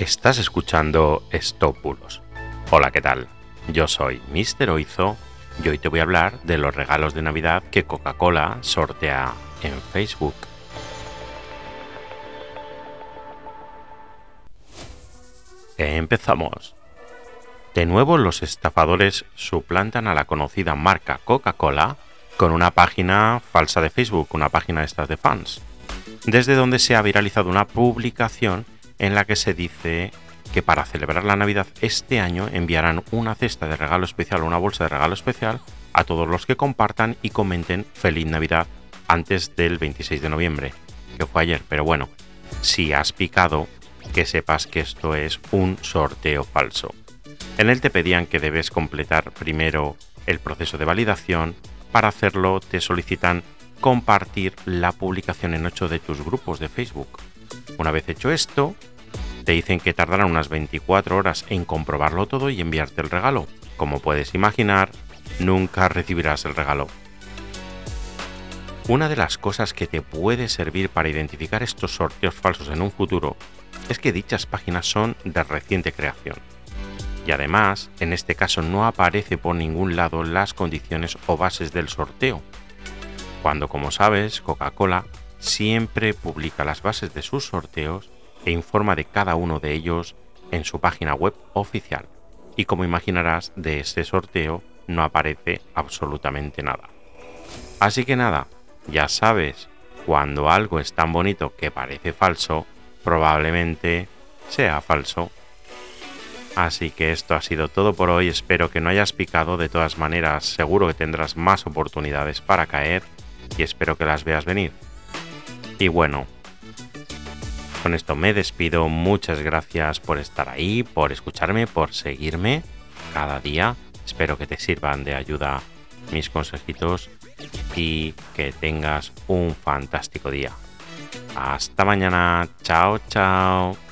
Estás escuchando Estópulos. Hola, ¿qué tal? Yo soy Mr. Oizo y hoy te voy a hablar de los regalos de Navidad que Coca-Cola sortea en Facebook. Empezamos. De nuevo los estafadores suplantan a la conocida marca Coca-Cola con una página falsa de Facebook, una página de estas de fans, desde donde se ha viralizado una publicación en la que se dice que para celebrar la Navidad este año enviarán una cesta de regalo especial o una bolsa de regalo especial a todos los que compartan y comenten Feliz Navidad antes del 26 de noviembre, que fue ayer. Pero bueno, si has picado, que sepas que esto es un sorteo falso. En él te pedían que debes completar primero el proceso de validación. Para hacerlo te solicitan compartir la publicación en 8 de tus grupos de Facebook. Una vez hecho esto, te dicen que tardarán unas 24 horas en comprobarlo todo y enviarte el regalo. Como puedes imaginar, nunca recibirás el regalo. Una de las cosas que te puede servir para identificar estos sorteos falsos en un futuro es que dichas páginas son de reciente creación. Y además, en este caso no aparece por ningún lado las condiciones o bases del sorteo. Cuando, como sabes, Coca-Cola siempre publica las bases de sus sorteos e informa de cada uno de ellos en su página web oficial. Y como imaginarás, de este sorteo no aparece absolutamente nada. Así que nada, ya sabes, cuando algo es tan bonito que parece falso, probablemente sea falso. Así que esto ha sido todo por hoy, espero que no hayas picado, de todas maneras seguro que tendrás más oportunidades para caer y espero que las veas venir. Y bueno, con esto me despido, muchas gracias por estar ahí, por escucharme, por seguirme cada día, espero que te sirvan de ayuda mis consejitos y que tengas un fantástico día. Hasta mañana, chao chao.